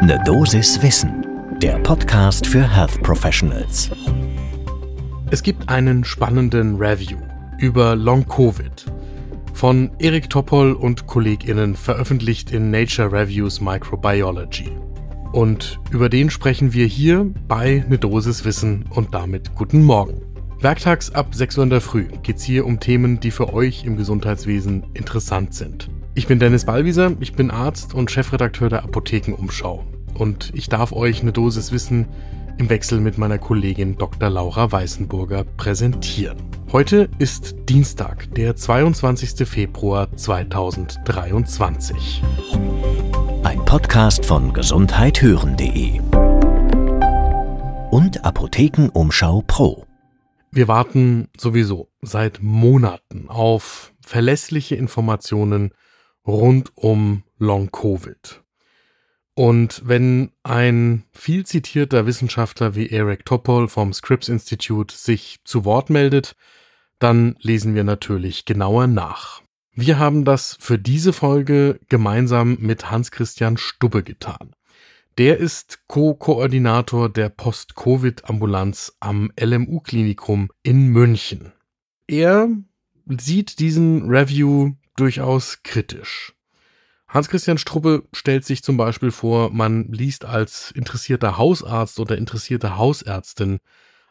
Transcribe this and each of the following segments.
Ne Dosis Wissen, der Podcast für Health Professionals. Es gibt einen spannenden Review über Long Covid von Erik Topol und KollegInnen veröffentlicht in Nature Reviews Microbiology. Und über den sprechen wir hier bei Ne Dosis Wissen und damit guten Morgen. Werktags ab 6 Uhr in der Früh geht es hier um Themen, die für euch im Gesundheitswesen interessant sind. Ich bin Dennis Ballwieser, ich bin Arzt und Chefredakteur der Apothekenumschau. Und ich darf euch eine Dosis Wissen im Wechsel mit meiner Kollegin Dr. Laura Weißenburger präsentieren. Heute ist Dienstag, der 22. Februar 2023. Ein Podcast von gesundheithören.de und Apothekenumschau Pro. Wir warten sowieso seit Monaten auf verlässliche Informationen rund um Long Covid. Und wenn ein viel zitierter Wissenschaftler wie Eric Topol vom Scripps Institute sich zu Wort meldet, dann lesen wir natürlich genauer nach. Wir haben das für diese Folge gemeinsam mit Hans-Christian Stubbe getan. Der ist Co-Koordinator der Post-Covid-Ambulanz am LMU-Klinikum in München. Er sieht diesen Review durchaus kritisch. Hans-Christian Strubbe stellt sich zum Beispiel vor, man liest als interessierter Hausarzt oder interessierte Hausärztin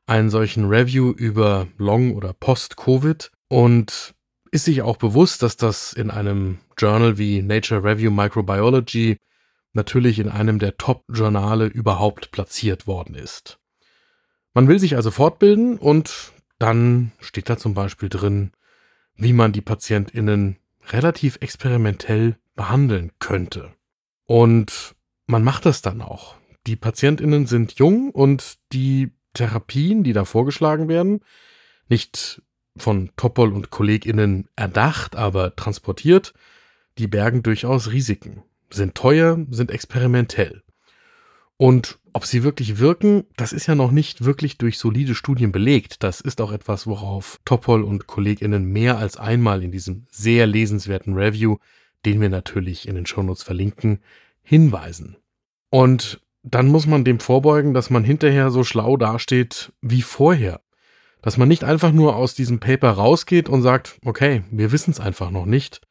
einen solchen Review über Long- oder Post-Covid und ist sich auch bewusst, dass das in einem Journal wie Nature Review Microbiology natürlich in einem der Top-Journale überhaupt platziert worden ist. Man will sich also fortbilden und dann steht da zum Beispiel drin, wie man die PatientInnen relativ experimentell behandeln könnte. Und man macht das dann auch. Die PatientInnen sind jung und die Therapien, die da vorgeschlagen werden, nicht von Topol und KollegInnen erdacht, aber transportiert, die bergen durchaus Risiken sind teuer, sind experimentell. Und ob sie wirklich wirken, das ist ja noch nicht wirklich durch solide Studien belegt. Das ist auch etwas, worauf Topol und KollegInnen mehr als einmal in diesem sehr lesenswerten Review, den wir natürlich in den Shownotes verlinken, hinweisen. Und dann muss man dem vorbeugen, dass man hinterher so schlau dasteht wie vorher. Dass man nicht einfach nur aus diesem Paper rausgeht und sagt, okay, wir wissen es einfach noch nicht,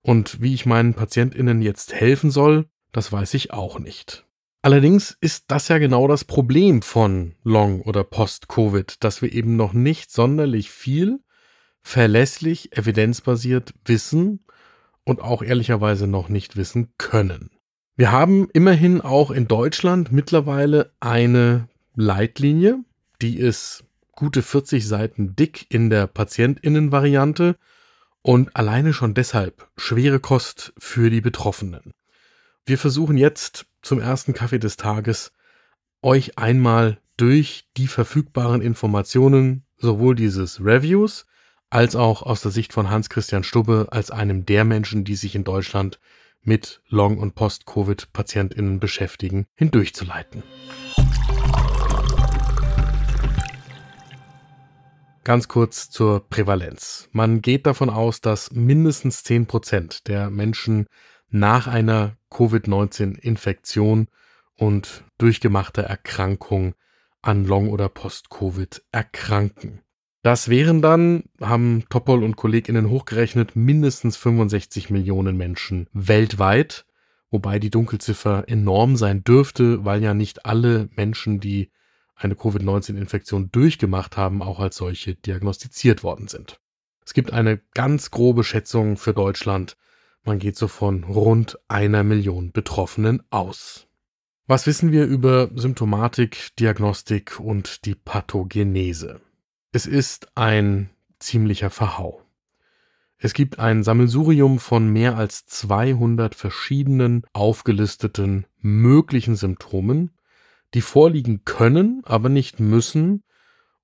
und wie ich meinen PatientInnen jetzt helfen soll, das weiß ich auch nicht. Allerdings ist das ja genau das Problem von Long- oder Post-Covid, dass wir eben noch nicht sonderlich viel verlässlich, evidenzbasiert wissen und auch ehrlicherweise noch nicht wissen können. Wir haben immerhin auch in Deutschland mittlerweile eine Leitlinie, die ist gute 40 Seiten dick in der Patientinnenvariante und alleine schon deshalb schwere Kost für die Betroffenen. Wir versuchen jetzt zum ersten Kaffee des Tages euch einmal durch die verfügbaren Informationen sowohl dieses Reviews als auch aus der Sicht von Hans-Christian Stubbe als einem der Menschen, die sich in Deutschland mit Long- und Post-Covid-PatientInnen beschäftigen, hindurchzuleiten. Ganz kurz zur Prävalenz. Man geht davon aus, dass mindestens 10 Prozent der Menschen nach einer Covid-19-Infektion und durchgemachter Erkrankung an Long- oder Post-Covid erkranken. Das wären dann, haben Topol und KollegInnen hochgerechnet, mindestens 65 Millionen Menschen weltweit, wobei die Dunkelziffer enorm sein dürfte, weil ja nicht alle Menschen, die eine Covid-19-Infektion durchgemacht haben, auch als solche diagnostiziert worden sind. Es gibt eine ganz grobe Schätzung für Deutschland. Man geht so von rund einer Million Betroffenen aus. Was wissen wir über Symptomatik, Diagnostik und die Pathogenese? Es ist ein ziemlicher Verhau. Es gibt ein Sammelsurium von mehr als 200 verschiedenen aufgelisteten möglichen Symptomen, die vorliegen können, aber nicht müssen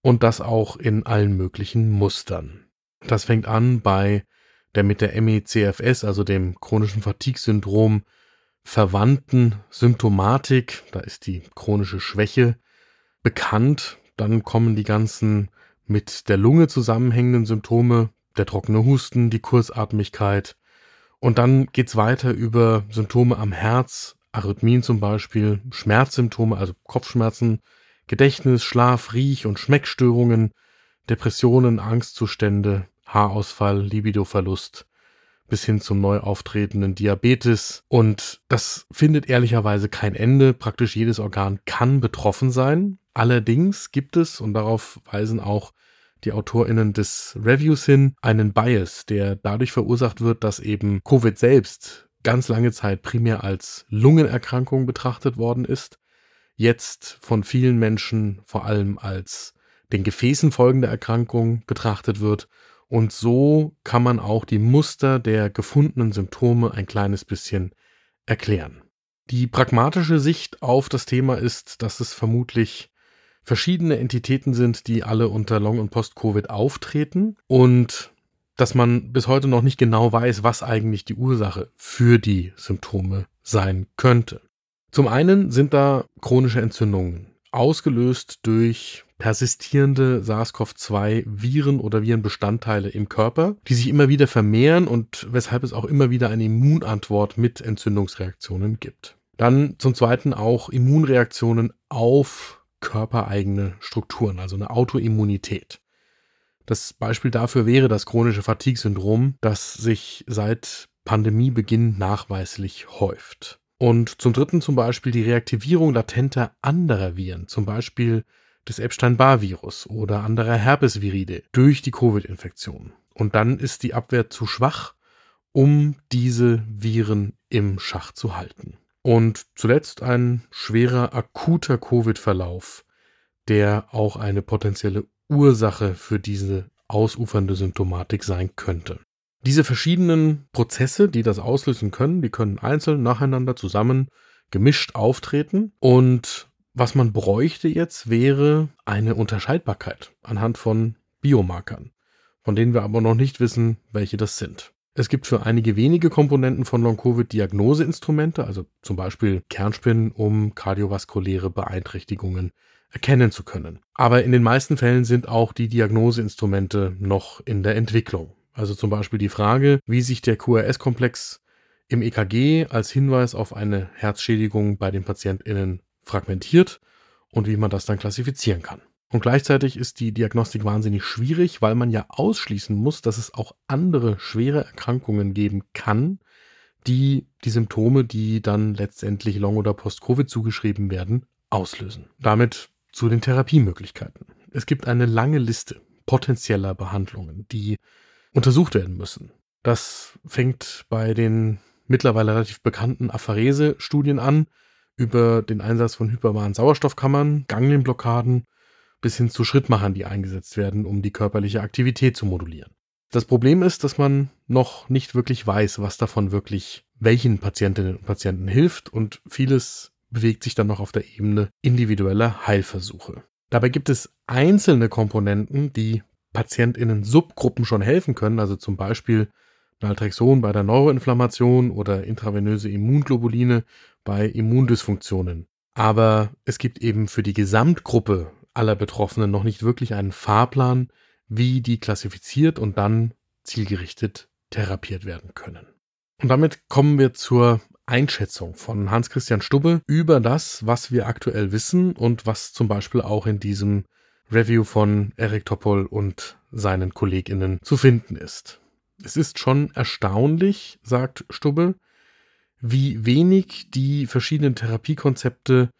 und das auch in allen möglichen Mustern. Das fängt an bei der mit der MECFS, also dem chronischen Fatigue-Syndrom, verwandten Symptomatik, da ist die chronische Schwäche bekannt, dann kommen die ganzen mit der Lunge zusammenhängenden Symptome, der trockene Husten, die Kurzatmigkeit, und dann geht's weiter über Symptome am Herz, Arrhythmien zum Beispiel, Schmerzsymptome, also Kopfschmerzen, Gedächtnis, Schlaf, Riech- und Schmeckstörungen, Depressionen, Angstzustände, Haarausfall, Libidoverlust bis hin zum neu auftretenden Diabetes. Und das findet ehrlicherweise kein Ende. Praktisch jedes Organ kann betroffen sein. Allerdings gibt es, und darauf weisen auch die AutorInnen des Reviews hin, einen Bias, der dadurch verursacht wird, dass eben Covid selbst ganz lange Zeit primär als Lungenerkrankung betrachtet worden ist, jetzt von vielen Menschen vor allem als den Gefäßen folgende Erkrankung betrachtet wird. Und so kann man auch die Muster der gefundenen Symptome ein kleines bisschen erklären. Die pragmatische Sicht auf das Thema ist, dass es vermutlich verschiedene Entitäten sind, die alle unter Long- und Post-Covid auftreten und dass man bis heute noch nicht genau weiß, was eigentlich die Ursache für die Symptome sein könnte. Zum einen sind da chronische Entzündungen, ausgelöst durch persistierende SARS-CoV-2-Viren oder Virenbestandteile im Körper, die sich immer wieder vermehren und weshalb es auch immer wieder eine Immunantwort mit Entzündungsreaktionen gibt. Dann zum Zweiten auch Immunreaktionen auf körpereigene Strukturen, also eine Autoimmunität. Das Beispiel dafür wäre das chronische Fatigue-Syndrom, das sich seit Pandemiebeginn nachweislich häuft. Und zum Dritten zum Beispiel die Reaktivierung latenter anderer Viren, zum Beispiel des Epstein-Barr-Virus oder anderer Herpesviride durch die Covid-Infektion. Und dann ist die Abwehr zu schwach, um diese Viren im Schach zu halten. Und zuletzt ein schwerer akuter Covid-Verlauf, der auch eine potenzielle Ursache für diese ausufernde Symptomatik sein könnte. Diese verschiedenen Prozesse, die das auslösen können, die können einzeln nacheinander zusammen gemischt auftreten und was man bräuchte jetzt wäre eine Unterscheidbarkeit anhand von Biomarkern, von denen wir aber noch nicht wissen, welche das sind. Es gibt für einige wenige Komponenten von Long-Covid Diagnoseinstrumente, also zum Beispiel Kernspinnen, um kardiovaskuläre Beeinträchtigungen erkennen zu können. Aber in den meisten Fällen sind auch die Diagnoseinstrumente noch in der Entwicklung. Also zum Beispiel die Frage, wie sich der QRS-Komplex im EKG als Hinweis auf eine Herzschädigung bei den PatientInnen fragmentiert und wie man das dann klassifizieren kann. Und gleichzeitig ist die Diagnostik wahnsinnig schwierig, weil man ja ausschließen muss, dass es auch andere schwere Erkrankungen geben kann, die die Symptome, die dann letztendlich Long- oder Post-Covid zugeschrieben werden, auslösen. Damit zu den Therapiemöglichkeiten. Es gibt eine lange Liste potenzieller Behandlungen, die untersucht werden müssen. Das fängt bei den mittlerweile relativ bekannten Apharese-Studien an, über den Einsatz von hyperbanen Sauerstoffkammern, Ganglienblockaden bis hin zu Schrittmachern, die eingesetzt werden, um die körperliche Aktivität zu modulieren. Das Problem ist, dass man noch nicht wirklich weiß, was davon wirklich welchen Patientinnen und Patienten hilft und vieles bewegt sich dann noch auf der Ebene individueller Heilversuche. Dabei gibt es einzelne Komponenten, die PatientInnen Subgruppen schon helfen können, also zum Beispiel Naltrexon bei der Neuroinflammation oder intravenöse Immunglobuline bei Immundysfunktionen. Aber es gibt eben für die Gesamtgruppe aller Betroffenen noch nicht wirklich einen Fahrplan, wie die klassifiziert und dann zielgerichtet therapiert werden können. Und damit kommen wir zur Einschätzung von Hans-Christian Stubbe über das, was wir aktuell wissen und was zum Beispiel auch in diesem Review von Eric Topol und seinen KollegInnen zu finden ist. Es ist schon erstaunlich, sagt Stubbe, wie wenig die verschiedenen Therapiekonzepte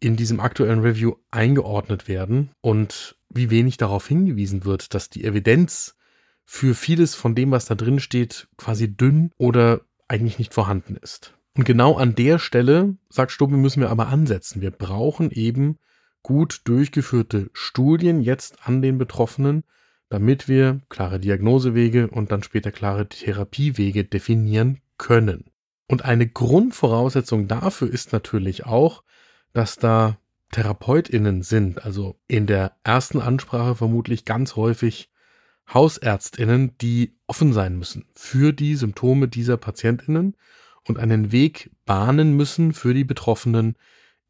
in diesem aktuellen Review eingeordnet werden und wie wenig darauf hingewiesen wird, dass die Evidenz für vieles von dem, was da drin steht, quasi dünn oder eigentlich nicht vorhanden ist. Und genau an der Stelle, sagt Stubbe, müssen wir aber ansetzen. Wir brauchen eben gut durchgeführte Studien jetzt an den Betroffenen, damit wir klare Diagnosewege und dann später klare Therapiewege definieren können. Und eine Grundvoraussetzung dafür ist natürlich auch, dass da Therapeutinnen sind, also in der ersten Ansprache vermutlich ganz häufig Hausärztinnen, die offen sein müssen für die Symptome dieser Patientinnen und einen Weg bahnen müssen für die Betroffenen,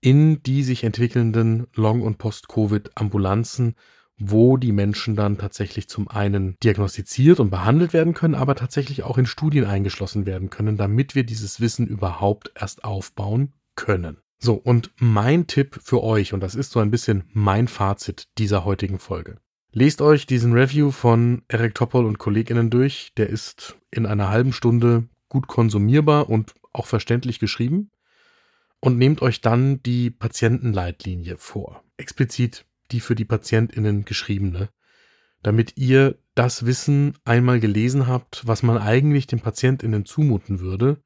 in die sich entwickelnden Long- und Post-Covid-Ambulanzen, wo die Menschen dann tatsächlich zum einen diagnostiziert und behandelt werden können, aber tatsächlich auch in Studien eingeschlossen werden können, damit wir dieses Wissen überhaupt erst aufbauen können. So, und mein Tipp für euch, und das ist so ein bisschen mein Fazit dieser heutigen Folge. Lest euch diesen Review von Eric Toppol und KollegInnen durch. Der ist in einer halben Stunde gut konsumierbar und auch verständlich geschrieben. Und nehmt euch dann die Patientenleitlinie vor. Explizit die für die PatientInnen geschriebene. Damit ihr das Wissen einmal gelesen habt, was man eigentlich den PatientInnen zumuten würde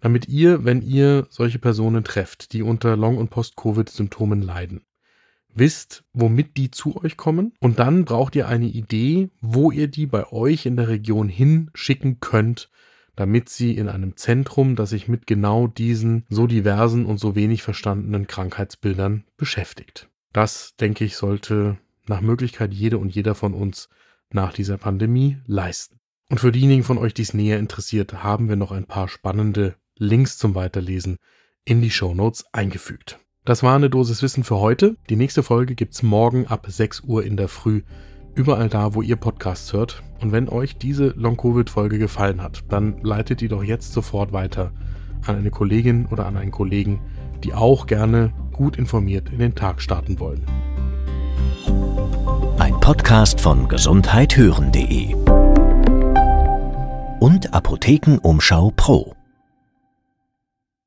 damit ihr, wenn ihr solche Personen trefft, die unter Long- und Post-Covid-Symptomen leiden, wisst, womit die zu euch kommen und dann braucht ihr eine Idee, wo ihr die bei euch in der Region hinschicken könnt, damit sie in einem Zentrum, das sich mit genau diesen so diversen und so wenig verstandenen Krankheitsbildern beschäftigt. Das, denke ich, sollte nach Möglichkeit jede und jeder von uns nach dieser Pandemie leisten. Und für diejenigen von euch, die es näher interessiert, haben wir noch ein paar spannende Links zum Weiterlesen in die Show Notes eingefügt. Das war eine Dosis Wissen für heute. Die nächste Folge gibt's morgen ab 6 Uhr in der Früh. Überall da, wo ihr Podcasts hört. Und wenn euch diese Long-Covid-Folge gefallen hat, dann leitet die doch jetzt sofort weiter an eine Kollegin oder an einen Kollegen, die auch gerne gut informiert in den Tag starten wollen. Ein Podcast von gesundheithören.de und Apothekenumschau Pro.